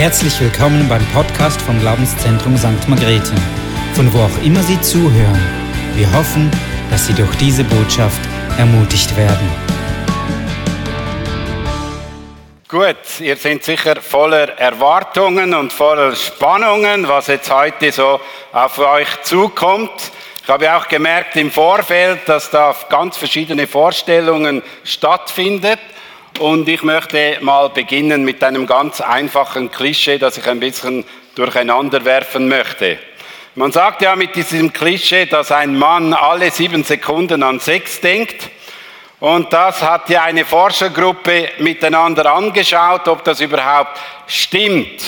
Herzlich willkommen beim Podcast vom Glaubenszentrum St. Margrethe, von wo auch immer Sie zuhören. Wir hoffen, dass Sie durch diese Botschaft ermutigt werden. Gut, ihr seid sicher voller Erwartungen und voller Spannungen, was jetzt heute so auf euch zukommt. Ich habe auch gemerkt im Vorfeld, dass da ganz verschiedene Vorstellungen stattfinden. Und ich möchte mal beginnen mit einem ganz einfachen Klischee, das ich ein bisschen durcheinander werfen möchte. Man sagt ja mit diesem Klischee, dass ein Mann alle sieben Sekunden an Sex denkt. Und das hat ja eine Forschergruppe miteinander angeschaut, ob das überhaupt stimmt.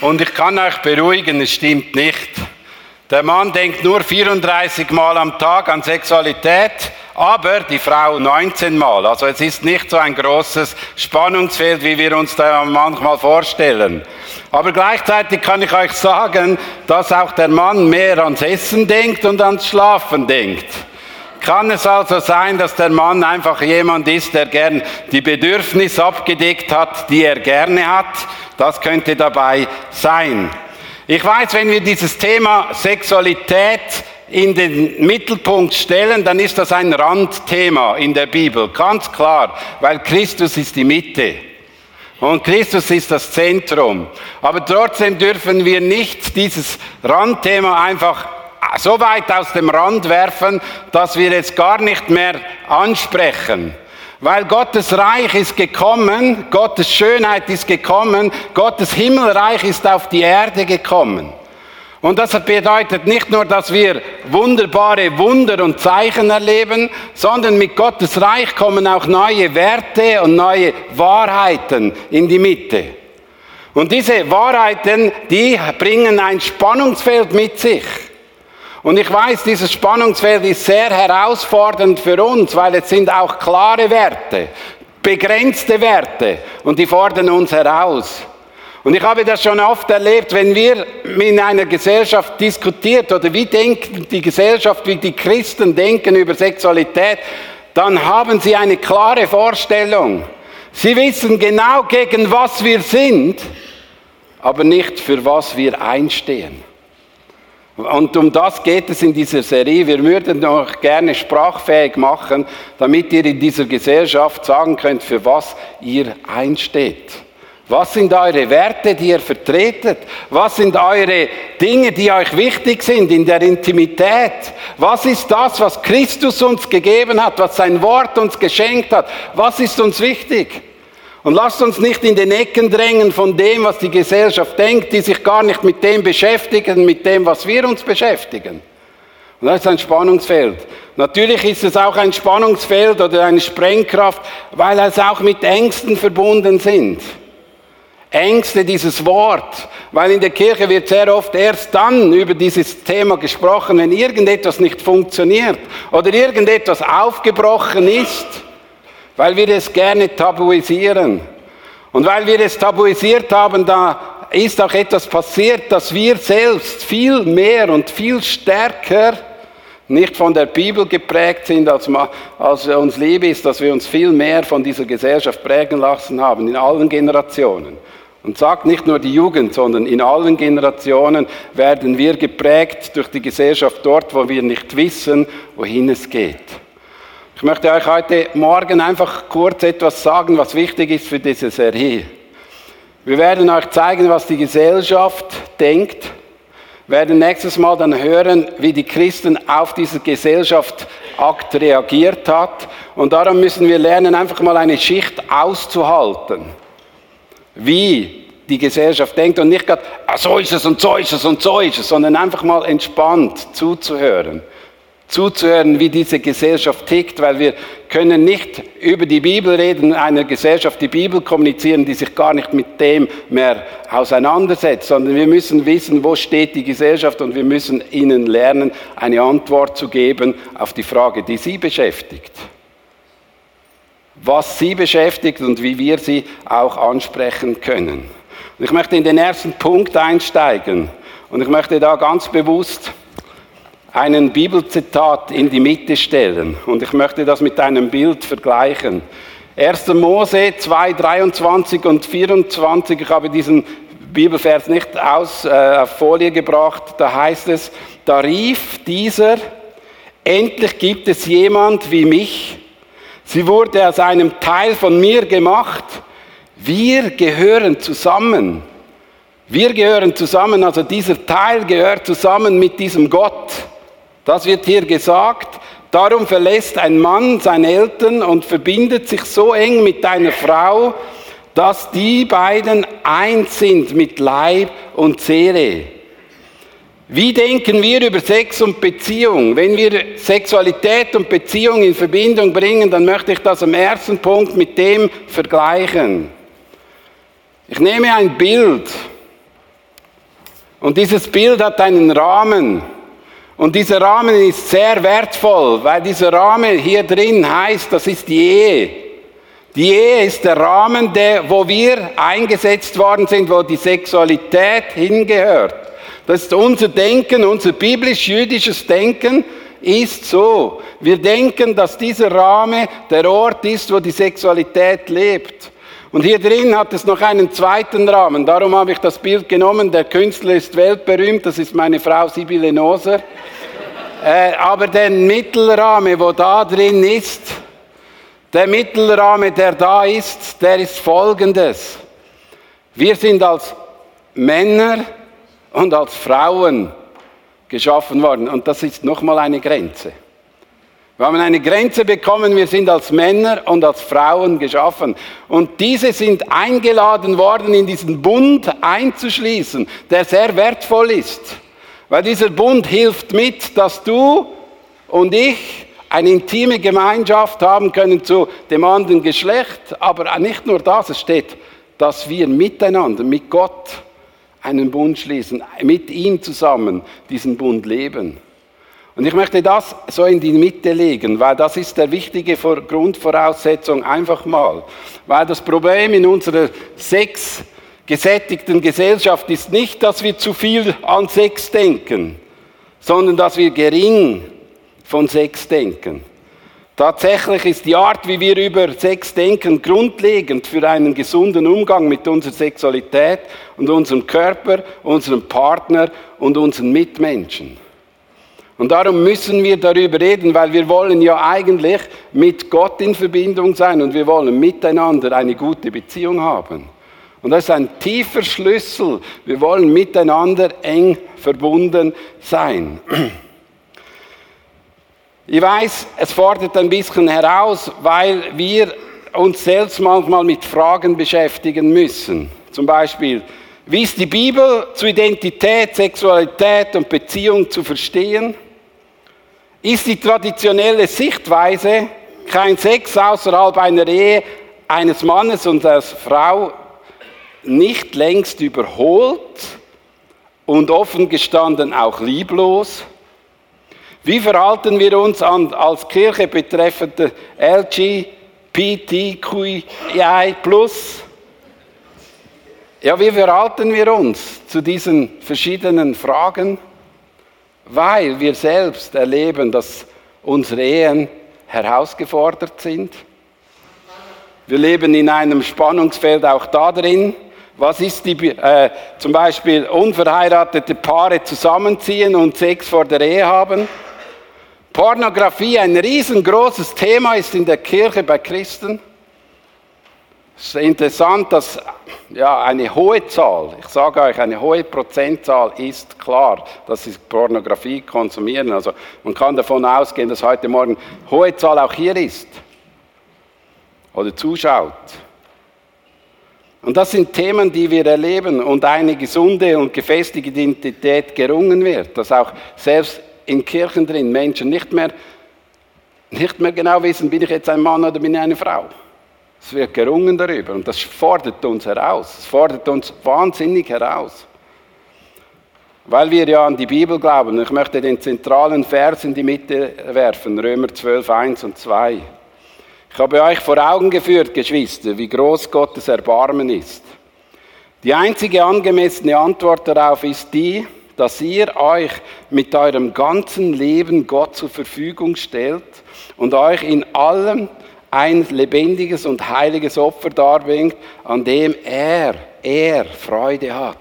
Und ich kann euch beruhigen, es stimmt nicht. Der Mann denkt nur 34 Mal am Tag an Sexualität, aber die Frau 19 Mal. Also es ist nicht so ein großes Spannungsfeld, wie wir uns da manchmal vorstellen. Aber gleichzeitig kann ich euch sagen, dass auch der Mann mehr ans Essen denkt und ans Schlafen denkt. Kann es also sein, dass der Mann einfach jemand ist, der gern die Bedürfnisse abgedeckt hat, die er gerne hat? Das könnte dabei sein. Ich weiß, wenn wir dieses Thema Sexualität in den Mittelpunkt stellen, dann ist das ein Randthema in der Bibel, ganz klar, weil Christus ist die Mitte. Und Christus ist das Zentrum. Aber trotzdem dürfen wir nicht dieses Randthema einfach so weit aus dem Rand werfen, dass wir es gar nicht mehr ansprechen. Weil Gottes Reich ist gekommen, Gottes Schönheit ist gekommen, Gottes Himmelreich ist auf die Erde gekommen. Und das bedeutet nicht nur, dass wir wunderbare Wunder und Zeichen erleben, sondern mit Gottes Reich kommen auch neue Werte und neue Wahrheiten in die Mitte. Und diese Wahrheiten, die bringen ein Spannungsfeld mit sich. Und ich weiß, dieses Spannungsfeld ist sehr herausfordernd für uns, weil es sind auch klare Werte, begrenzte Werte und die fordern uns heraus. Und ich habe das schon oft erlebt, wenn wir in einer Gesellschaft diskutiert oder wie denkt die Gesellschaft, wie die Christen denken über Sexualität, dann haben sie eine klare Vorstellung. Sie wissen genau, gegen was wir sind, aber nicht für was wir einstehen. Und um das geht es in dieser Serie. Wir würden noch gerne sprachfähig machen, damit ihr in dieser Gesellschaft sagen könnt, für was ihr einsteht. Was sind eure Werte, die ihr vertretet? Was sind eure Dinge, die euch wichtig sind in der Intimität? Was ist das, was Christus uns gegeben hat, was sein Wort uns geschenkt hat? Was ist uns wichtig? Und lasst uns nicht in den Ecken drängen von dem, was die Gesellschaft denkt, die sich gar nicht mit dem beschäftigen, mit dem, was wir uns beschäftigen. Und das ist ein Spannungsfeld. Natürlich ist es auch ein Spannungsfeld oder eine Sprengkraft, weil es auch mit Ängsten verbunden sind. Ängste, dieses Wort, weil in der Kirche wird sehr oft erst dann über dieses Thema gesprochen, wenn irgendetwas nicht funktioniert oder irgendetwas aufgebrochen ist weil wir es gerne tabuisieren. Und weil wir es tabuisiert haben, da ist auch etwas passiert, dass wir selbst viel mehr und viel stärker nicht von der Bibel geprägt sind, als, als uns lieb ist, dass wir uns viel mehr von dieser Gesellschaft prägen lassen haben, in allen Generationen. Und sagt nicht nur die Jugend, sondern in allen Generationen werden wir geprägt durch die Gesellschaft dort, wo wir nicht wissen, wohin es geht. Ich möchte euch heute Morgen einfach kurz etwas sagen, was wichtig ist für diese Serie. Wir werden euch zeigen, was die Gesellschaft denkt, wir werden nächstes Mal dann hören, wie die Christen auf diese Gesellschaftsakt reagiert hat. Und darum müssen wir lernen, einfach mal eine Schicht auszuhalten. Wie die Gesellschaft denkt und nicht gerade, ah, so ist es und so ist es und so ist es, sondern einfach mal entspannt zuzuhören zuzuhören, wie diese Gesellschaft tickt, weil wir können nicht über die Bibel reden, einer Gesellschaft die Bibel kommunizieren, die sich gar nicht mit dem mehr auseinandersetzt, sondern wir müssen wissen, wo steht die Gesellschaft und wir müssen ihnen lernen, eine Antwort zu geben auf die Frage, die sie beschäftigt. Was sie beschäftigt und wie wir sie auch ansprechen können. Und ich möchte in den ersten Punkt einsteigen und ich möchte da ganz bewusst einen Bibelzitat in die Mitte stellen. Und ich möchte das mit einem Bild vergleichen. 1. Mose 2, 23 und 24. Ich habe diesen Bibelvers nicht aus, äh, auf Folie gebracht. Da heißt es, da rief dieser, endlich gibt es jemand wie mich. Sie wurde aus einem Teil von mir gemacht. Wir gehören zusammen. Wir gehören zusammen, also dieser Teil gehört zusammen mit diesem Gott. Das wird hier gesagt. Darum verlässt ein Mann seine Eltern und verbindet sich so eng mit einer Frau, dass die beiden eins sind mit Leib und Seele. Wie denken wir über Sex und Beziehung? Wenn wir Sexualität und Beziehung in Verbindung bringen, dann möchte ich das am ersten Punkt mit dem vergleichen. Ich nehme ein Bild und dieses Bild hat einen Rahmen. Und dieser Rahmen ist sehr wertvoll, weil dieser Rahmen hier drin heißt, das ist die Ehe. Die Ehe ist der Rahmen, der, wo wir eingesetzt worden sind, wo die Sexualität hingehört. Das ist unser Denken, unser biblisch-jüdisches Denken ist so. Wir denken, dass dieser Rahmen der Ort ist, wo die Sexualität lebt. Und hier drin hat es noch einen zweiten Rahmen. Darum habe ich das Bild genommen. Der Künstler ist weltberühmt. Das ist meine Frau Sibylle Noser. äh, aber der Mittelrahmen, wo da drin ist, der Mittelrahmen, der da ist, der ist folgendes. Wir sind als Männer und als Frauen geschaffen worden. Und das ist nochmal eine Grenze. Wir haben eine Grenze bekommen, wir sind als Männer und als Frauen geschaffen. Und diese sind eingeladen worden, in diesen Bund einzuschließen, der sehr wertvoll ist. Weil dieser Bund hilft mit, dass du und ich eine intime Gemeinschaft haben können zu dem anderen Geschlecht. Aber nicht nur das, es steht, dass wir miteinander, mit Gott einen Bund schließen, mit ihm zusammen diesen Bund leben. Und ich möchte das so in die Mitte legen, weil das ist der wichtige Grundvoraussetzung einfach mal. Weil das Problem in unserer Sex gesättigten Gesellschaft ist nicht, dass wir zu viel an Sex denken, sondern dass wir gering von Sex denken. Tatsächlich ist die Art, wie wir über Sex denken, grundlegend für einen gesunden Umgang mit unserer Sexualität und unserem Körper, unserem Partner und unseren Mitmenschen. Und darum müssen wir darüber reden, weil wir wollen ja eigentlich mit Gott in Verbindung sein und wir wollen miteinander eine gute Beziehung haben. Und das ist ein tiefer Schlüssel. Wir wollen miteinander eng verbunden sein. Ich weiß, es fordert ein bisschen heraus, weil wir uns selbst manchmal mit Fragen beschäftigen müssen. Zum Beispiel, wie ist die Bibel zu Identität, Sexualität und Beziehung zu verstehen? Ist die traditionelle Sichtweise, kein Sex außerhalb einer Ehe eines Mannes und einer Frau nicht längst überholt und offen gestanden auch lieblos? Wie verhalten wir uns an, als Kirche betreffend LGBTQI+? Ja, wie verhalten wir uns zu diesen verschiedenen Fragen? Weil wir selbst erleben, dass unsere Ehen herausgefordert sind. Wir leben in einem Spannungsfeld auch da drin. Was ist die, äh, zum Beispiel unverheiratete Paare zusammenziehen und Sex vor der Ehe haben? Pornografie, ein riesengroßes Thema ist in der Kirche bei Christen. Es ist interessant, dass ja, eine hohe Zahl, ich sage euch, eine hohe Prozentzahl ist klar, dass sie Pornografie konsumieren. Also man kann davon ausgehen, dass heute Morgen hohe Zahl auch hier ist oder zuschaut. Und das sind Themen, die wir erleben und eine gesunde und gefestigte Identität gerungen wird, dass auch selbst in Kirchen drin Menschen nicht mehr, nicht mehr genau wissen, bin ich jetzt ein Mann oder bin ich eine Frau. Es wird gerungen darüber und das fordert uns heraus. Es fordert uns wahnsinnig heraus. Weil wir ja an die Bibel glauben. Ich möchte den zentralen Vers in die Mitte werfen, Römer 12, 1 und 2. Ich habe euch vor Augen geführt, Geschwister, wie groß Gottes Erbarmen ist. Die einzige angemessene Antwort darauf ist die, dass ihr euch mit eurem ganzen Leben Gott zur Verfügung stellt und euch in allem ein lebendiges und heiliges Opfer darbringt, an dem er, er Freude hat.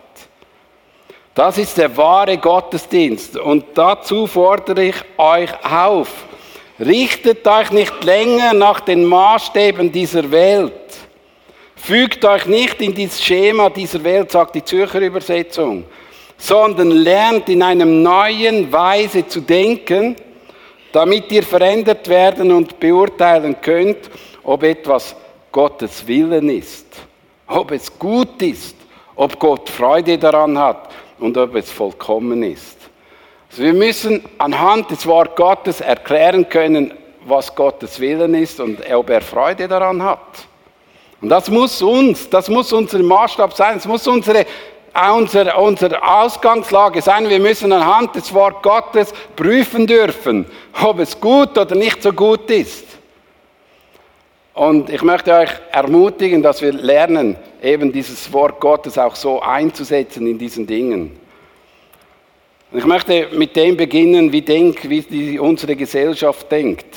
Das ist der wahre Gottesdienst. Und dazu fordere ich euch auf. Richtet euch nicht länger nach den Maßstäben dieser Welt. Fügt euch nicht in dieses Schema dieser Welt, sagt die Zürcher Übersetzung, sondern lernt in einem neuen Weise zu denken, damit ihr verändert werden und beurteilen könnt, ob etwas Gottes Willen ist, ob es gut ist, ob Gott Freude daran hat und ob es vollkommen ist. Also wir müssen anhand des Wort Gottes erklären können, was Gottes Willen ist und ob er Freude daran hat. Und das muss uns, das muss unser Maßstab sein, es muss unsere, unsere, unsere Ausgangslage sein. Wir müssen anhand des Wort Gottes prüfen dürfen, ob es gut oder nicht so gut ist. Und ich möchte euch ermutigen, dass wir lernen, eben dieses Wort Gottes auch so einzusetzen in diesen Dingen. Und ich möchte mit dem beginnen, wie, denk, wie die, unsere Gesellschaft denkt.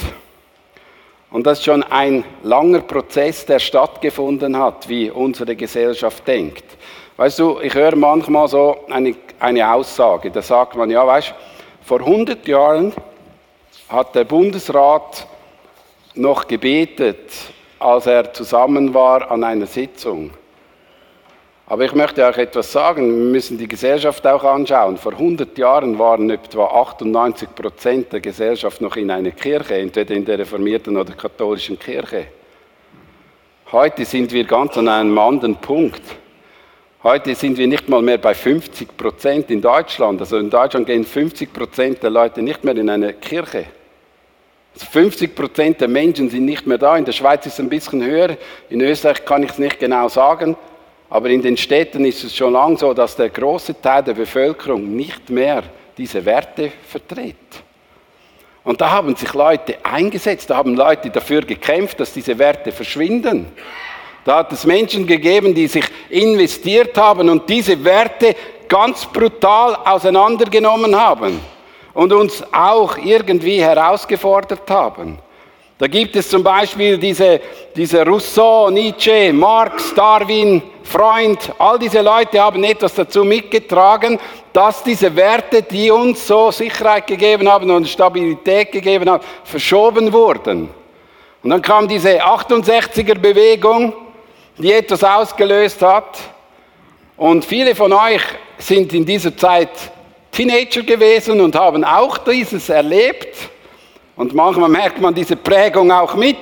Und das ist schon ein langer Prozess, der stattgefunden hat, wie unsere Gesellschaft denkt. Weißt du, ich höre manchmal so eine, eine Aussage, da sagt man, ja, weißt vor 100 Jahren hat der Bundesrat noch gebetet, als er zusammen war an einer Sitzung. Aber ich möchte euch etwas sagen, wir müssen die Gesellschaft auch anschauen. Vor 100 Jahren waren etwa 98 Prozent der Gesellschaft noch in einer Kirche, entweder in der reformierten oder katholischen Kirche. Heute sind wir ganz an einem anderen Punkt. Heute sind wir nicht mal mehr bei 50 Prozent in Deutschland. Also in Deutschland gehen 50 Prozent der Leute nicht mehr in eine Kirche. 50 also Prozent der Menschen sind nicht mehr da. In der Schweiz ist es ein bisschen höher. In Österreich kann ich es nicht genau sagen. Aber in den Städten ist es schon lange so, dass der große Teil der Bevölkerung nicht mehr diese Werte vertritt. Und da haben sich Leute eingesetzt, da haben Leute dafür gekämpft, dass diese Werte verschwinden. Da hat es Menschen gegeben, die sich investiert haben und diese Werte ganz brutal auseinandergenommen haben und uns auch irgendwie herausgefordert haben. Da gibt es zum Beispiel diese, diese Rousseau, Nietzsche, Marx, Darwin, Freund, all diese Leute haben etwas dazu mitgetragen, dass diese Werte, die uns so Sicherheit gegeben haben und Stabilität gegeben haben, verschoben wurden. Und dann kam diese 68er Bewegung, die etwas ausgelöst hat. Und viele von euch sind in dieser Zeit Teenager gewesen und haben auch dieses erlebt. Und manchmal merkt man diese Prägung auch mit.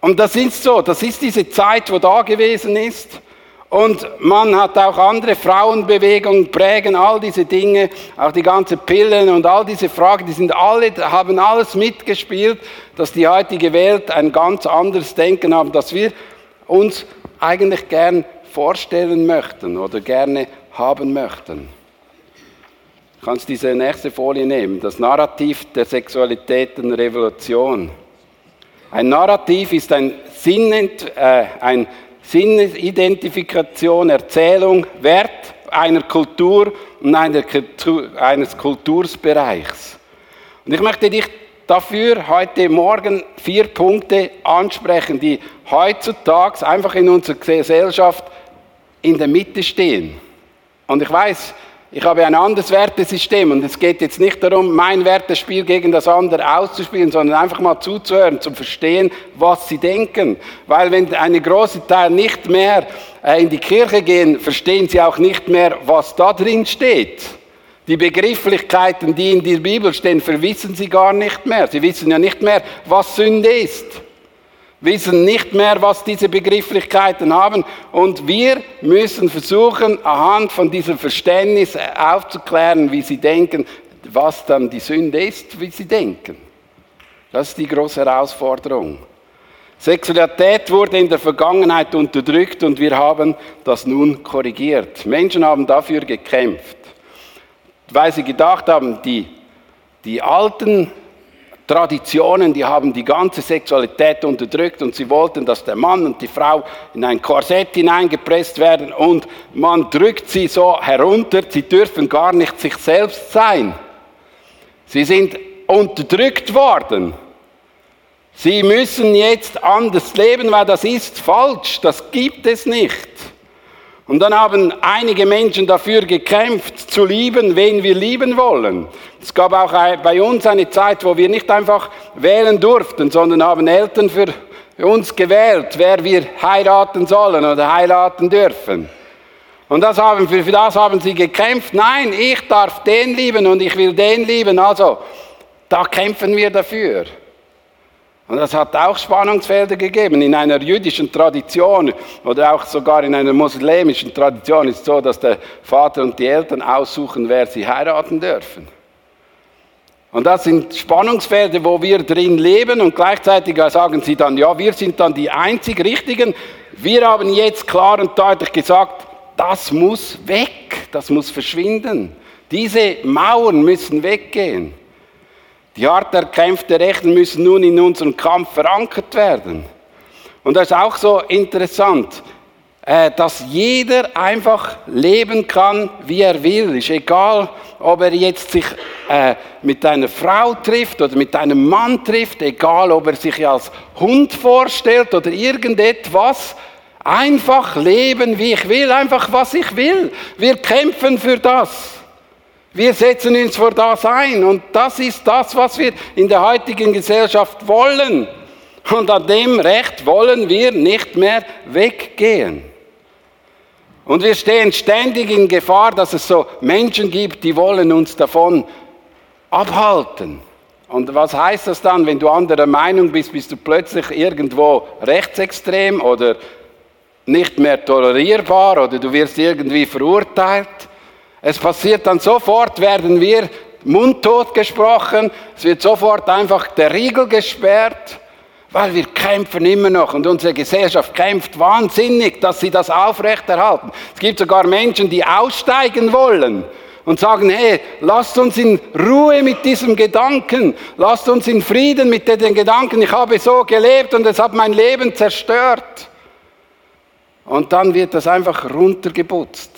Und das ist so, das ist diese Zeit, wo da gewesen ist. Und man hat auch andere Frauenbewegungen prägen, all diese Dinge, auch die ganzen Pillen und all diese Fragen, die sind alle, haben alles mitgespielt, dass die heutige Welt ein ganz anderes Denken haben, das wir uns eigentlich gern vorstellen möchten oder gerne haben möchten. Du kannst diese nächste Folie nehmen, das Narrativ der Sexualitätenrevolution. Ein Narrativ ist ein, Sinnent, äh, ein Sinnesidentifikation, Erzählung, Wert einer Kultur und einer, eines Kultursbereichs. Und ich möchte dich dafür heute Morgen vier Punkte ansprechen, die heutzutage einfach in unserer Gesellschaft in der Mitte stehen. Und ich weiß, ich habe ein anderes Wertesystem und es geht jetzt nicht darum, mein Wertespiel gegen das andere auszuspielen, sondern einfach mal zuzuhören, zu verstehen, was sie denken. Weil wenn eine große Teil nicht mehr äh, in die Kirche gehen, verstehen sie auch nicht mehr, was da drin steht. Die Begrifflichkeiten, die in der Bibel stehen, verwissen sie gar nicht mehr. Sie wissen ja nicht mehr, was Sünde ist wissen nicht mehr, was diese Begrifflichkeiten haben. Und wir müssen versuchen, anhand von diesem Verständnis aufzuklären, wie sie denken, was dann die Sünde ist, wie sie denken. Das ist die große Herausforderung. Sexualität wurde in der Vergangenheit unterdrückt und wir haben das nun korrigiert. Menschen haben dafür gekämpft, weil sie gedacht haben, die, die alten Traditionen, die haben die ganze Sexualität unterdrückt und sie wollten, dass der Mann und die Frau in ein Korsett hineingepresst werden und man drückt sie so herunter, sie dürfen gar nicht sich selbst sein. Sie sind unterdrückt worden. Sie müssen jetzt anders leben, weil das ist falsch, das gibt es nicht. Und dann haben einige Menschen dafür gekämpft, zu lieben, wen wir lieben wollen. Es gab auch bei uns eine Zeit, wo wir nicht einfach wählen durften, sondern haben Eltern für uns gewählt, wer wir heiraten sollen oder heiraten dürfen. Und das haben, für das haben sie gekämpft. Nein, ich darf den lieben und ich will den lieben. Also, da kämpfen wir dafür. Und das hat auch Spannungsfelder gegeben. In einer jüdischen Tradition oder auch sogar in einer muslimischen Tradition ist es so, dass der Vater und die Eltern aussuchen, wer sie heiraten dürfen. Und das sind Spannungsfelder, wo wir drin leben und gleichzeitig sagen sie dann, ja, wir sind dann die einzig Richtigen. Wir haben jetzt klar und deutlich gesagt, das muss weg, das muss verschwinden. Diese Mauern müssen weggehen. Die hart erkämpfte Rechten müssen nun in unserem Kampf verankert werden. Und das ist auch so interessant, äh, dass jeder einfach leben kann, wie er will. Ist egal, ob er jetzt sich äh, mit einer Frau trifft oder mit einem Mann trifft, egal, ob er sich als Hund vorstellt oder irgendetwas. Einfach leben, wie ich will, einfach was ich will. Wir kämpfen für das. Wir setzen uns vor das ein und das ist das, was wir in der heutigen Gesellschaft wollen. Und an dem Recht wollen wir nicht mehr weggehen. Und wir stehen ständig in Gefahr, dass es so Menschen gibt, die wollen uns davon abhalten. Und was heißt das dann, wenn du anderer Meinung bist, bist du plötzlich irgendwo rechtsextrem oder nicht mehr tolerierbar oder du wirst irgendwie verurteilt? Es passiert dann sofort, werden wir mundtot gesprochen, es wird sofort einfach der Riegel gesperrt, weil wir kämpfen immer noch und unsere Gesellschaft kämpft wahnsinnig, dass sie das aufrechterhalten. Es gibt sogar Menschen, die aussteigen wollen und sagen, hey, lasst uns in Ruhe mit diesem Gedanken, lasst uns in Frieden mit den Gedanken, ich habe so gelebt und es hat mein Leben zerstört. Und dann wird das einfach runtergeputzt.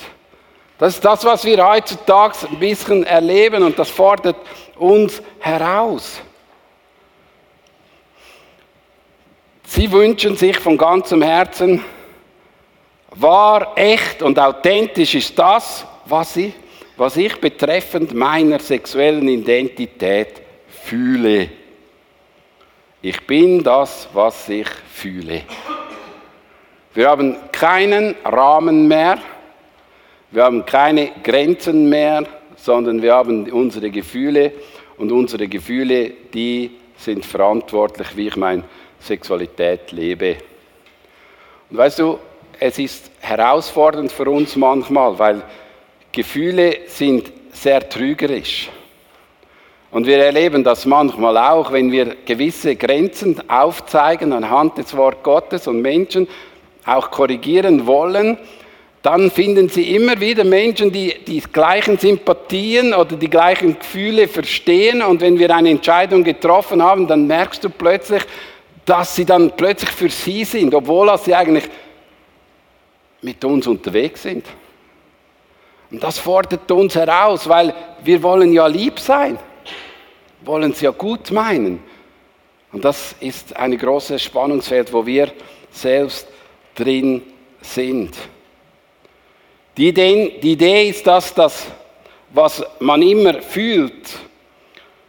Das ist das, was wir heutzutage ein bisschen erleben und das fordert uns heraus. Sie wünschen sich von ganzem Herzen, wahr, echt und authentisch ist das, was ich, was ich betreffend meiner sexuellen Identität fühle. Ich bin das, was ich fühle. Wir haben keinen Rahmen mehr wir haben keine Grenzen mehr, sondern wir haben unsere Gefühle und unsere Gefühle, die sind verantwortlich, wie ich meine Sexualität lebe. Und weißt du, es ist herausfordernd für uns manchmal, weil Gefühle sind sehr trügerisch. Und wir erleben das manchmal auch, wenn wir gewisse Grenzen aufzeigen anhand des Wort Gottes und Menschen auch korrigieren wollen, dann finden Sie immer wieder Menschen, die die gleichen Sympathien oder die gleichen Gefühle verstehen. Und wenn wir eine Entscheidung getroffen haben, dann merkst du plötzlich, dass sie dann plötzlich für Sie sind, obwohl sie eigentlich mit uns unterwegs sind. Und das fordert uns heraus, weil wir wollen ja lieb sein, wollen es ja gut meinen. Und das ist ein großes Spannungsfeld, wo wir selbst drin sind. Die Idee, die Idee ist, dass das, was man immer fühlt,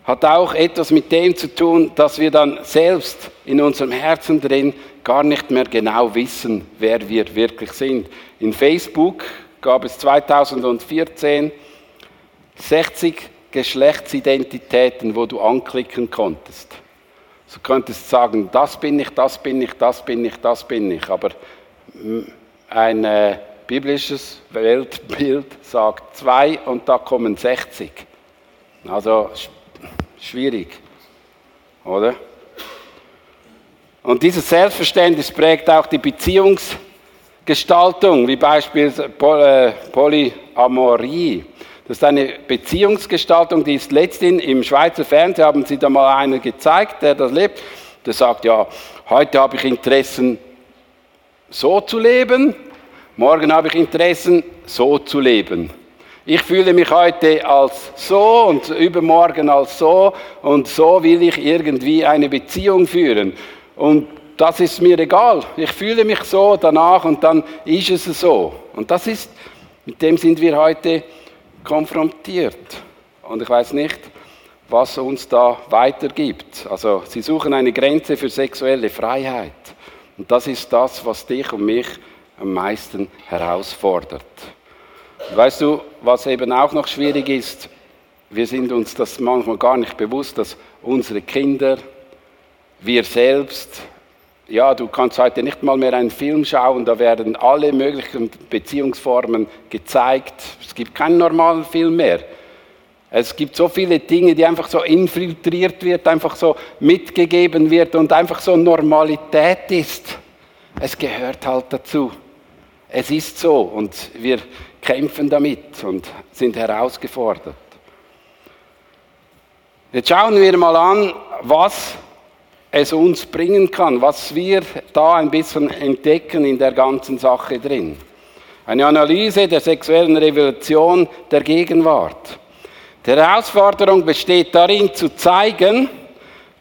hat auch etwas mit dem zu tun, dass wir dann selbst in unserem Herzen drin gar nicht mehr genau wissen, wer wir wirklich sind. In Facebook gab es 2014 60 Geschlechtsidentitäten, wo du anklicken konntest. Du könntest sagen, das bin ich, das bin ich, das bin ich, das bin ich. Aber ein äh, biblisches Weltbild sagt zwei und da kommen 60. Also schwierig, oder? Und dieses Selbstverständnis prägt auch die Beziehungsgestaltung, wie beispielsweise äh, Polyamorie. Das ist eine Beziehungsgestaltung, die ist letztens im Schweizer Fernsehen, haben Sie da mal einen gezeigt, der das lebt. Der sagt, ja, heute habe ich Interessen, so zu leben, Morgen habe ich Interessen, so zu leben. Ich fühle mich heute als so und übermorgen als so und so will ich irgendwie eine Beziehung führen. Und das ist mir egal. Ich fühle mich so danach und dann ist es so. Und das ist, mit dem sind wir heute konfrontiert. Und ich weiß nicht, was uns da weitergibt. Also sie suchen eine Grenze für sexuelle Freiheit. Und das ist das, was dich und mich am meisten herausfordert. Und weißt du, was eben auch noch schwierig ist? Wir sind uns das manchmal gar nicht bewusst, dass unsere Kinder, wir selbst, ja, du kannst heute nicht mal mehr einen Film schauen, da werden alle möglichen Beziehungsformen gezeigt. Es gibt keinen normalen Film mehr. Es gibt so viele Dinge, die einfach so infiltriert wird, einfach so mitgegeben wird und einfach so Normalität ist. Es gehört halt dazu. Es ist so und wir kämpfen damit und sind herausgefordert. Jetzt schauen wir mal an, was es uns bringen kann, was wir da ein bisschen entdecken in der ganzen Sache drin. Eine Analyse der sexuellen Revolution der Gegenwart. Die Herausforderung besteht darin zu zeigen,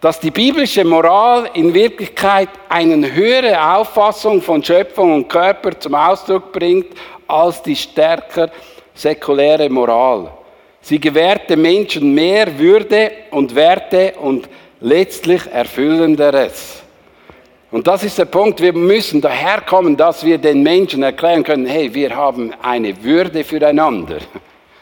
dass die biblische Moral in Wirklichkeit eine höhere Auffassung von Schöpfung und Körper zum Ausdruck bringt als die stärker säkuläre Moral. Sie gewährt dem Menschen mehr Würde und Werte und letztlich Erfüllenderes. Und das ist der Punkt, wir müssen daherkommen, dass wir den Menschen erklären können, hey, wir haben eine Würde füreinander.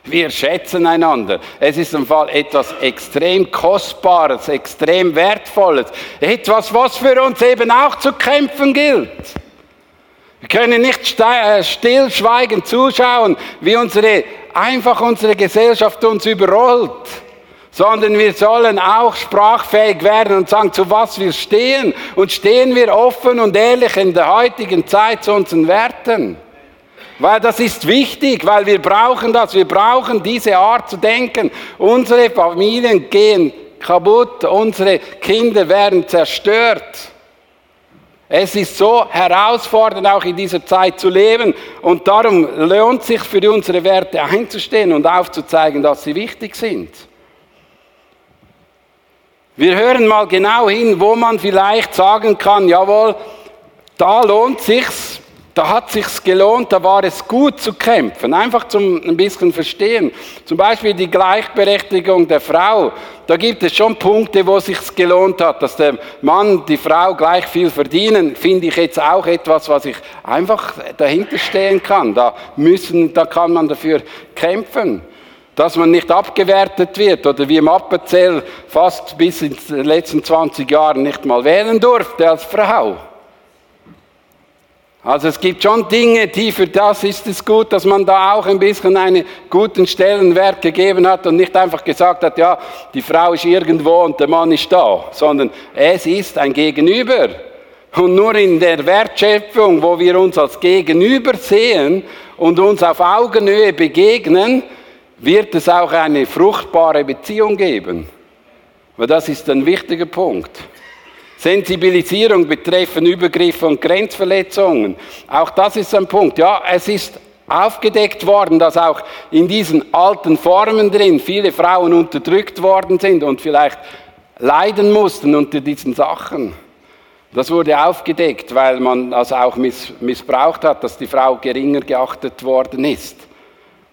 Wir schätzen einander. Es ist im Fall etwas extrem Kostbares, extrem Wertvolles. Etwas, was für uns eben auch zu kämpfen gilt. Wir können nicht äh, stillschweigend zuschauen, wie unsere, einfach unsere Gesellschaft uns überrollt, sondern wir sollen auch sprachfähig werden und sagen, zu was wir stehen. Und stehen wir offen und ehrlich in der heutigen Zeit zu unseren Werten. Weil das ist wichtig, weil wir brauchen das. Wir brauchen diese Art zu denken. Unsere Familien gehen kaputt, unsere Kinder werden zerstört. Es ist so herausfordernd, auch in dieser Zeit zu leben. Und darum lohnt sich für unsere Werte einzustehen und aufzuzeigen, dass sie wichtig sind. Wir hören mal genau hin, wo man vielleicht sagen kann, jawohl, da lohnt sich's, da hat sich's gelohnt, da war es gut zu kämpfen. Einfach zum ein bisschen verstehen. Zum Beispiel die Gleichberechtigung der Frau. Da gibt es schon Punkte, wo sich's gelohnt hat, dass der Mann, die Frau gleich viel verdienen. Finde ich jetzt auch etwas, was ich einfach dahinter stehen kann. Da müssen, da kann man dafür kämpfen. Dass man nicht abgewertet wird oder wie im Appenzell fast bis in den letzten 20 Jahren nicht mal wählen durfte als Frau. Also es gibt schon Dinge, die für das ist es gut, dass man da auch ein bisschen einen guten Stellenwert gegeben hat und nicht einfach gesagt hat, ja, die Frau ist irgendwo und der Mann ist da, sondern es ist ein Gegenüber. Und nur in der Wertschöpfung, wo wir uns als Gegenüber sehen und uns auf Augenhöhe begegnen, wird es auch eine fruchtbare Beziehung geben. Weil das ist ein wichtiger Punkt. Sensibilisierung betreffen Übergriffe und Grenzverletzungen. Auch das ist ein Punkt. Ja, es ist aufgedeckt worden, dass auch in diesen alten Formen drin viele Frauen unterdrückt worden sind und vielleicht leiden mussten unter diesen Sachen. Das wurde aufgedeckt, weil man das auch missbraucht hat, dass die Frau geringer geachtet worden ist.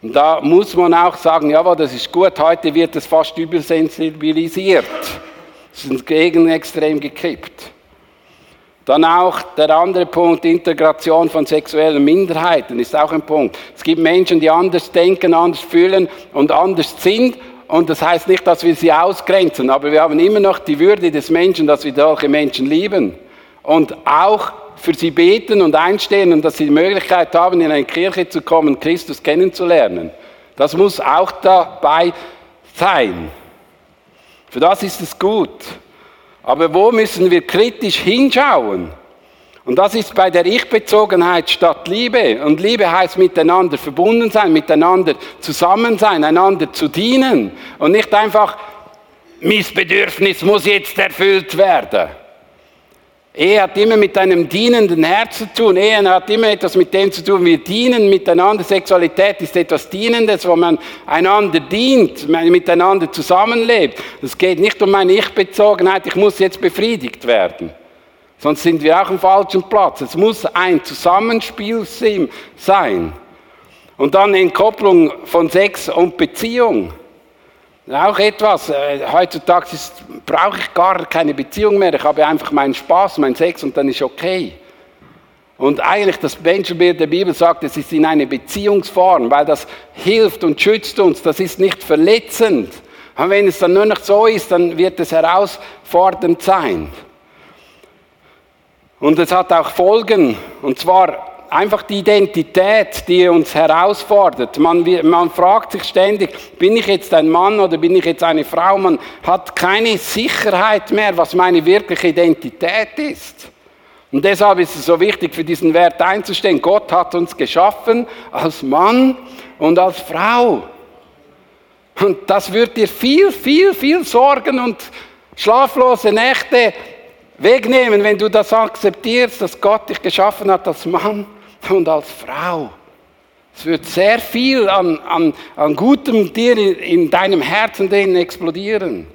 Und da muss man auch sagen, ja, das ist gut, heute wird es fast übersensibilisiert. Es ist ins Gegenextrem gekippt. Dann auch der andere Punkt, Integration von sexuellen Minderheiten ist auch ein Punkt. Es gibt Menschen, die anders denken, anders fühlen und anders sind. Und das heißt nicht, dass wir sie ausgrenzen, aber wir haben immer noch die Würde des Menschen, dass wir solche Menschen lieben. Und auch für sie beten und einstehen und dass sie die Möglichkeit haben, in eine Kirche zu kommen, Christus kennenzulernen. Das muss auch dabei sein. Für das ist es gut. Aber wo müssen wir kritisch hinschauen? Und das ist bei der Ich-Bezogenheit statt Liebe. Und Liebe heißt miteinander verbunden sein, miteinander zusammen sein, einander zu dienen. Und nicht einfach, mein Bedürfnis muss jetzt erfüllt werden. Ehe hat immer mit einem dienenden Herz zu tun. Ehe hat immer etwas mit dem zu tun. Wir dienen miteinander. Sexualität ist etwas Dienendes, wo man einander dient, miteinander zusammenlebt. Es geht nicht um meine Ich-Bezogenheit. Ich muss jetzt befriedigt werden. Sonst sind wir auch am falschen Platz. Es muss ein Zusammenspiel sein. Und dann Entkopplung von Sex und Beziehung. Auch etwas. Äh, heutzutage brauche ich gar keine Beziehung mehr. Ich habe einfach meinen Spaß, meinen Sex und dann ist okay. Und eigentlich das Menschenbild der Bibel sagt, es ist in eine Beziehungsform, weil das hilft und schützt uns. Das ist nicht verletzend. Und wenn es dann nur noch so ist, dann wird es herausfordernd sein. Und es hat auch Folgen. Und zwar einfach die Identität, die uns herausfordert. Man, man fragt sich ständig, bin ich jetzt ein Mann oder bin ich jetzt eine Frau? Man hat keine Sicherheit mehr, was meine wirkliche Identität ist. Und deshalb ist es so wichtig, für diesen Wert einzustehen. Gott hat uns geschaffen als Mann und als Frau. Und das wird dir viel, viel, viel Sorgen und schlaflose Nächte wegnehmen, wenn du das akzeptierst, dass Gott dich geschaffen hat als Mann und als Frau. Es wird sehr viel an, an, an Gutem dir in, in deinem Herzen drin explodieren.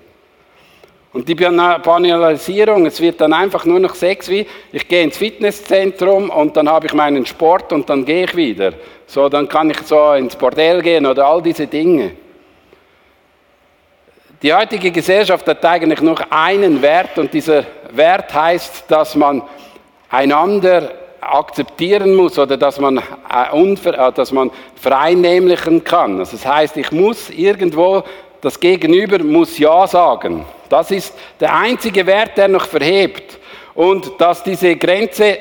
Und die Banalisierung, es wird dann einfach nur noch Sex wie, ich gehe ins Fitnesszentrum und dann habe ich meinen Sport und dann gehe ich wieder. So, dann kann ich so ins Bordell gehen oder all diese Dinge. Die heutige Gesellschaft hat eigentlich nur einen Wert und dieser Wert heißt, dass man einander akzeptieren muss oder dass man, äh, äh, dass man vereinnehmlichen kann. Also das heißt, ich muss irgendwo, das Gegenüber muss Ja sagen. Das ist der einzige Wert, der noch verhebt. Und dass diese Grenze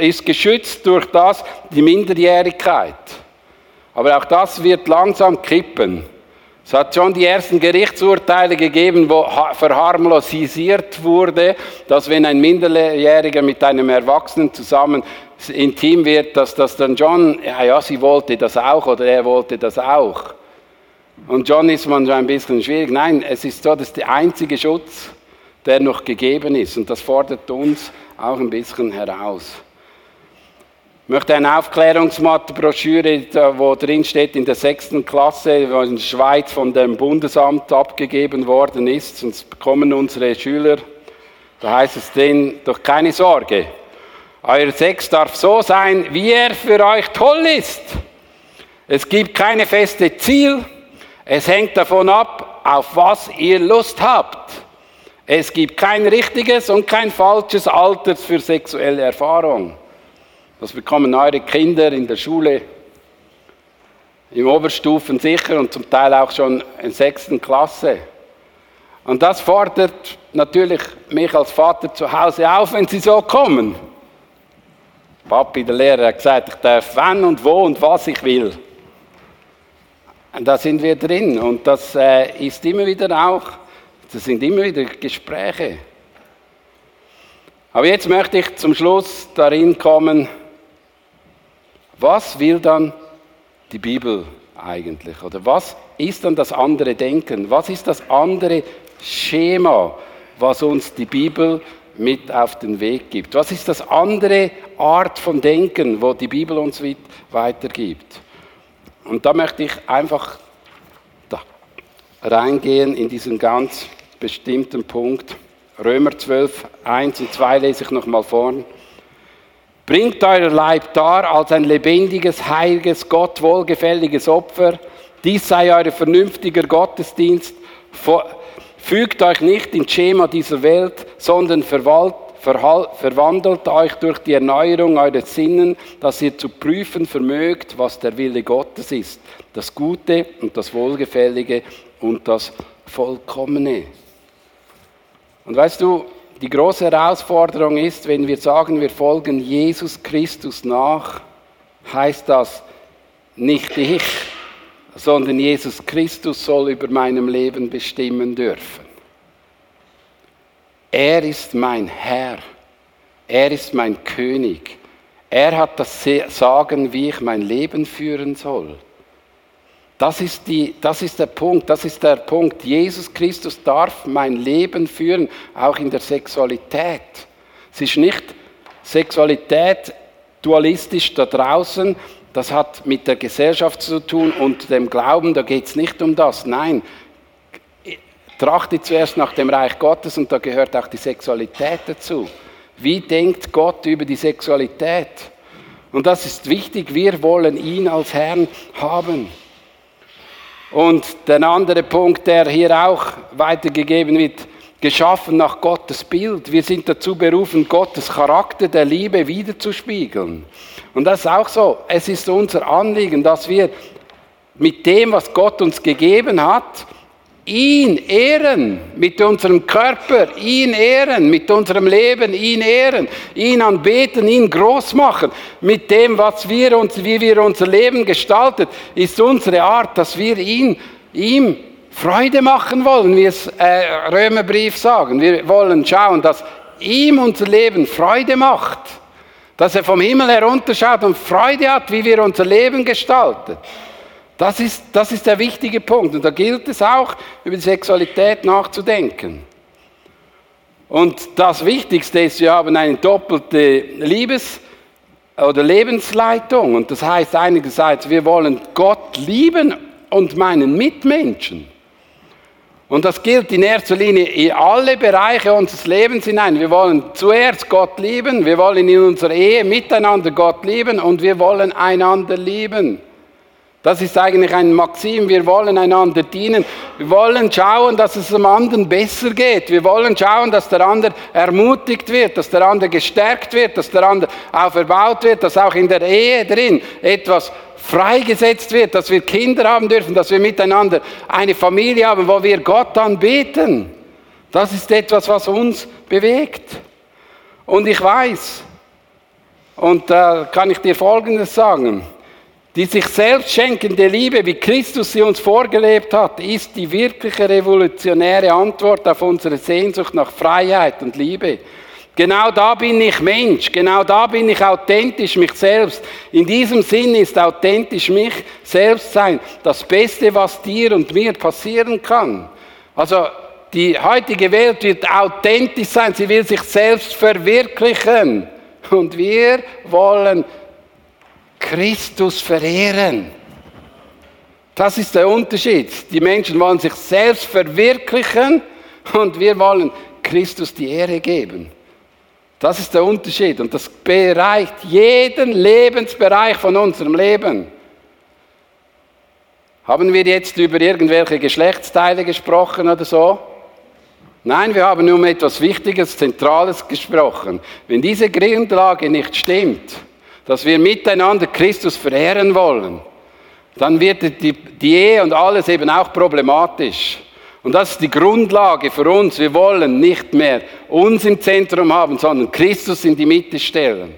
ist geschützt durch das, die Minderjährigkeit. Aber auch das wird langsam kippen. Es hat schon die ersten Gerichtsurteile gegeben, wo verharmlosisiert wurde, dass wenn ein Minderjähriger mit einem Erwachsenen zusammen intim wird, dass das dann John, ja, ja, sie wollte das auch oder er wollte das auch. Und John ist manchmal ein bisschen schwierig. Nein, es ist so, dass der einzige Schutz, der noch gegeben ist. Und das fordert uns auch ein bisschen heraus. Ich möchte eine Aufklärungsmatte-Broschüre, wo drin steht, in der sechsten Klasse, wo in der Schweiz von dem Bundesamt abgegeben worden ist, sonst bekommen unsere Schüler, da heißt es drin, doch keine Sorge, euer Sex darf so sein, wie er für euch toll ist. Es gibt keine feste Ziel, es hängt davon ab, auf was ihr Lust habt. Es gibt kein richtiges und kein falsches Alter für sexuelle Erfahrung. Das bekommen eure Kinder in der Schule, im Oberstufen sicher und zum Teil auch schon in sechsten Klasse. Und das fordert natürlich mich als Vater zu Hause auf, wenn sie so kommen. Papi, der Lehrer, hat gesagt, ich darf wann und wo und was ich will. Und da sind wir drin. Und das äh, ist immer wieder auch, das sind immer wieder Gespräche. Aber jetzt möchte ich zum Schluss darin kommen, was will dann die Bibel eigentlich? Oder was ist dann das andere Denken? Was ist das andere Schema, was uns die Bibel mit auf den Weg gibt? Was ist das andere Art von Denken, wo die Bibel uns weitergibt? Und da möchte ich einfach da reingehen in diesen ganz bestimmten Punkt. Römer 12, 1 und 2 lese ich nochmal vorn. Bringt euer Leib dar als ein lebendiges, heiliges, Gott wohlgefälliges Opfer. Dies sei euer vernünftiger Gottesdienst. Fügt euch nicht ins Schema dieser Welt, sondern verwalt, verwandelt euch durch die Erneuerung eurer Sinnen, dass ihr zu prüfen vermögt, was der Wille Gottes ist. Das Gute und das Wohlgefällige und das Vollkommene. Und weißt du, die große Herausforderung ist, wenn wir sagen, wir folgen Jesus Christus nach, heißt das nicht ich, sondern Jesus Christus soll über meinem Leben bestimmen dürfen. Er ist mein Herr, er ist mein König, er hat das Sagen, wie ich mein Leben führen soll. Das ist, die, das ist der Punkt, das ist der Punkt. Jesus Christus darf mein Leben führen, auch in der Sexualität. Es ist nicht Sexualität dualistisch da draußen, das hat mit der Gesellschaft zu tun und dem Glauben, da geht es nicht um das. Nein, trachte zuerst nach dem Reich Gottes und da gehört auch die Sexualität dazu. Wie denkt Gott über die Sexualität? Und das ist wichtig, wir wollen ihn als Herrn haben. Und der andere Punkt, der hier auch weitergegeben wird, geschaffen nach Gottes Bild. Wir sind dazu berufen, Gottes Charakter der Liebe wiederzuspiegeln. Und das ist auch so. Es ist unser Anliegen, dass wir mit dem, was Gott uns gegeben hat, ihn ehren, mit unserem Körper, ihn ehren, mit unserem Leben, ihn ehren, ihn anbeten, ihn groß machen. Mit dem, was wir uns, wie wir unser Leben gestaltet, ist unsere Art, dass wir ihn, ihm Freude machen wollen, wie es äh, Römerbrief sagen. Wir wollen schauen, dass ihm unser Leben Freude macht, dass er vom Himmel herunterschaut und Freude hat, wie wir unser Leben gestalten. Das ist, das ist der wichtige Punkt. Und da gilt es auch, über die Sexualität nachzudenken. Und das Wichtigste ist, wir haben eine doppelte Liebes- oder Lebensleitung. Und das heißt einerseits, wir wollen Gott lieben und meinen Mitmenschen. Und das gilt in erster Linie in alle Bereiche unseres Lebens hinein. Wir wollen zuerst Gott lieben, wir wollen in unserer Ehe miteinander Gott lieben und wir wollen einander lieben. Das ist eigentlich ein Maxim. Wir wollen einander dienen. Wir wollen schauen, dass es dem anderen besser geht. Wir wollen schauen, dass der andere ermutigt wird, dass der andere gestärkt wird, dass der andere auferbaut wird, dass auch in der Ehe drin etwas freigesetzt wird, dass wir Kinder haben dürfen, dass wir miteinander eine Familie haben, wo wir Gott anbeten. Das ist etwas, was uns bewegt. Und ich weiß, und da kann ich dir Folgendes sagen, die sich selbst schenkende Liebe, wie Christus sie uns vorgelebt hat, ist die wirkliche revolutionäre Antwort auf unsere Sehnsucht nach Freiheit und Liebe. Genau da bin ich Mensch, genau da bin ich authentisch mich selbst. In diesem Sinn ist authentisch mich selbst sein das Beste, was dir und mir passieren kann. Also die heutige Welt wird authentisch sein, sie will sich selbst verwirklichen. Und wir wollen Christus verehren. Das ist der Unterschied. Die Menschen wollen sich selbst verwirklichen und wir wollen Christus die Ehre geben. Das ist der Unterschied und das bereicht jeden Lebensbereich von unserem Leben. Haben wir jetzt über irgendwelche Geschlechtsteile gesprochen oder so? Nein, wir haben nur um etwas Wichtiges, Zentrales gesprochen. Wenn diese Grundlage nicht stimmt, dass wir miteinander Christus verehren wollen, dann wird die, die Ehe und alles eben auch problematisch. Und das ist die Grundlage für uns. Wir wollen nicht mehr uns im Zentrum haben, sondern Christus in die Mitte stellen.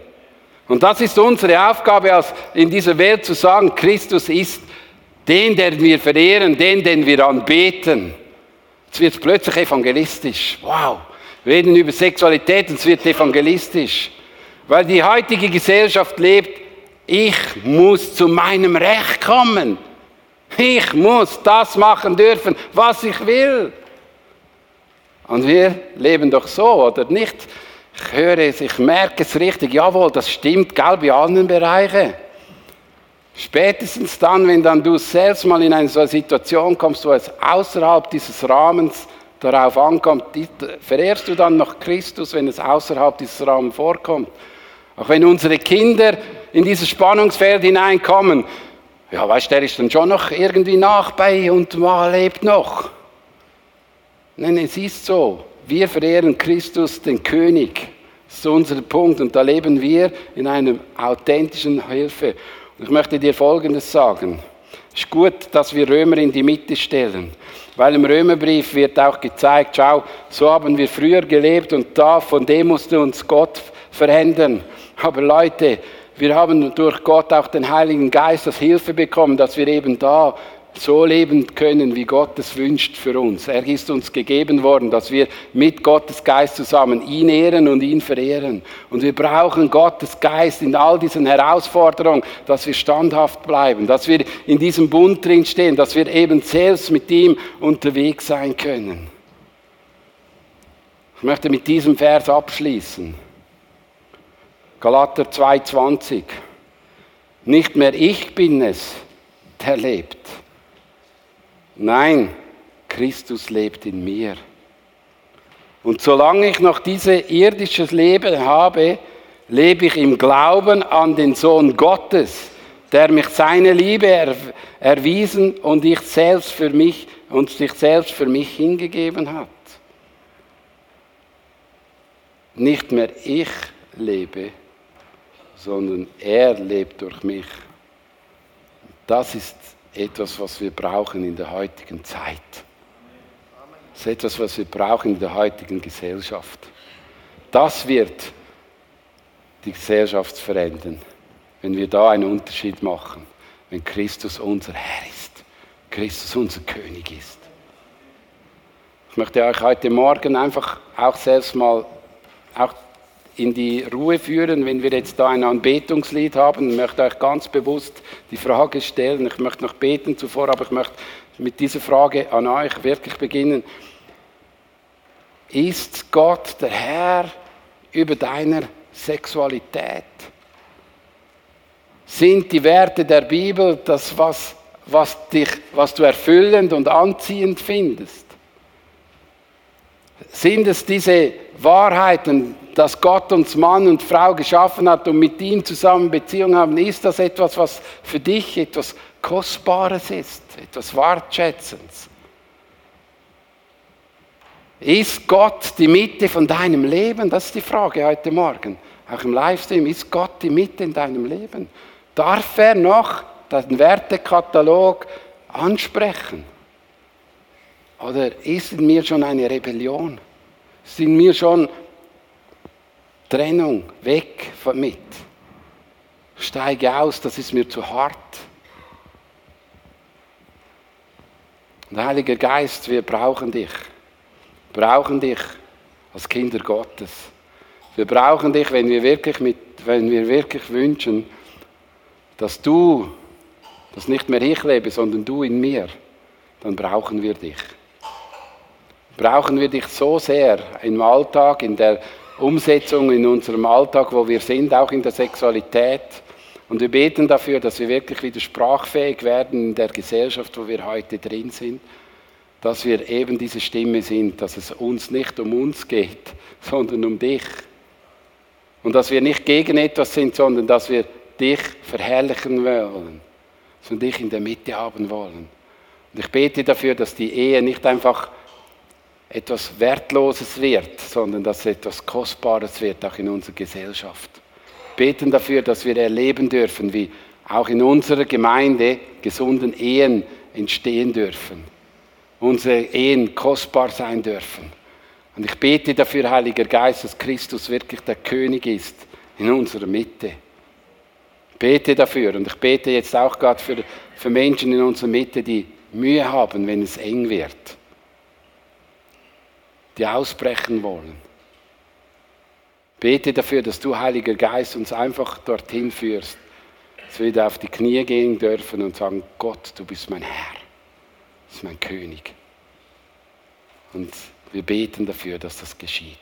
Und das ist unsere Aufgabe in dieser Welt zu sagen, Christus ist den, den wir verehren, den, den wir anbeten. Jetzt wird es plötzlich evangelistisch. Wow. Wir reden über Sexualität und es wird evangelistisch. Weil die heutige Gesellschaft lebt, ich muss zu meinem Recht kommen. Ich muss das machen dürfen, was ich will. Und wir leben doch so, oder nicht? Ich höre es, ich merke es richtig. Jawohl, das stimmt, gell, bei allen Bereichen. Spätestens dann, wenn dann du selbst mal in eine solche Situation kommst, wo es außerhalb dieses Rahmens darauf ankommt, verehrst du dann noch Christus, wenn es außerhalb dieses Rahmens vorkommt. Auch wenn unsere Kinder in dieses Spannungsfeld hineinkommen, ja, weißt du, der ist dann schon noch irgendwie nach bei und mal lebt noch. Nein, es ist so. Wir verehren Christus, den König. Das ist unser Punkt und da leben wir in einer authentischen Hilfe. Und ich möchte dir Folgendes sagen. Es ist gut, dass wir Römer in die Mitte stellen, weil im Römerbrief wird auch gezeigt, schau, so haben wir früher gelebt und da, von dem musste uns Gott verändern. Aber Leute, wir haben durch Gott auch den Heiligen Geist als Hilfe bekommen, dass wir eben da so leben können, wie Gott es wünscht für uns. Er ist uns gegeben worden, dass wir mit Gottes Geist zusammen ihn ehren und ihn verehren. Und wir brauchen Gottes Geist in all diesen Herausforderungen, dass wir standhaft bleiben, dass wir in diesem Bund drinstehen, dass wir eben selbst mit ihm unterwegs sein können. Ich möchte mit diesem Vers abschließen. Galater 2,20. Nicht mehr ich bin es, der lebt. Nein, Christus lebt in mir. Und solange ich noch dieses irdisches Leben habe, lebe ich im Glauben an den Sohn Gottes, der mich seine Liebe erwiesen und ich selbst für mich und sich selbst für mich hingegeben hat. Nicht mehr ich lebe, sondern er lebt durch mich. Das ist etwas, was wir brauchen in der heutigen Zeit. Das ist etwas, was wir brauchen in der heutigen Gesellschaft. Das wird die Gesellschaft verändern, wenn wir da einen Unterschied machen, wenn Christus unser Herr ist, Christus unser König ist. Ich möchte euch heute Morgen einfach auch selbst mal auch in die Ruhe führen, wenn wir jetzt da ein Anbetungslied haben. Ich möchte euch ganz bewusst die Frage stellen. Ich möchte noch beten zuvor, aber ich möchte mit dieser Frage an euch wirklich beginnen. Ist Gott der Herr über deiner Sexualität? Sind die Werte der Bibel das, was, was, dich, was du erfüllend und anziehend findest? Sind es diese Wahrheiten, dass Gott uns Mann und Frau geschaffen hat und mit ihm zusammen Beziehung haben? Ist das etwas, was für dich etwas Kostbares ist, etwas Wertschätzendes? Ist Gott die Mitte von deinem Leben? Das ist die Frage heute Morgen. Auch im Livestream, ist Gott die Mitte in deinem Leben? Darf er noch den Wertekatalog ansprechen? Oder ist in mir schon eine Rebellion? In mir schon Trennung, weg von mit? Steige aus, das ist mir zu hart. Und Heiliger Geist, wir brauchen dich brauchen dich als Kinder Gottes. Wir brauchen dich, wenn wir wirklich, mit, wenn wir wirklich wünschen, dass du, dass nicht mehr ich lebe, sondern du in mir, dann brauchen wir dich. Brauchen wir dich so sehr im Alltag, in der Umsetzung in unserem Alltag, wo wir sind, auch in der Sexualität. Und wir beten dafür, dass wir wirklich wieder sprachfähig werden in der Gesellschaft, wo wir heute drin sind dass wir eben diese Stimme sind, dass es uns nicht um uns geht, sondern um dich. Und dass wir nicht gegen etwas sind, sondern dass wir dich verherrlichen wollen, dass wir dich in der Mitte haben wollen. Und ich bete dafür, dass die Ehe nicht einfach etwas Wertloses wird, sondern dass etwas Kostbares wird, auch in unserer Gesellschaft. Beten dafür, dass wir erleben dürfen, wie auch in unserer Gemeinde gesunden Ehen entstehen dürfen unsere Ehen kostbar sein dürfen. Und ich bete dafür, Heiliger Geist, dass Christus wirklich der König ist in unserer Mitte. Ich bete dafür und ich bete jetzt auch gerade für, für Menschen in unserer Mitte, die Mühe haben, wenn es eng wird, die ausbrechen wollen. Bete dafür, dass du, Heiliger Geist, uns einfach dorthin führst, dass wir wieder auf die Knie gehen dürfen und sagen, Gott, du bist mein Herr ist mein König. Und wir beten dafür, dass das geschieht.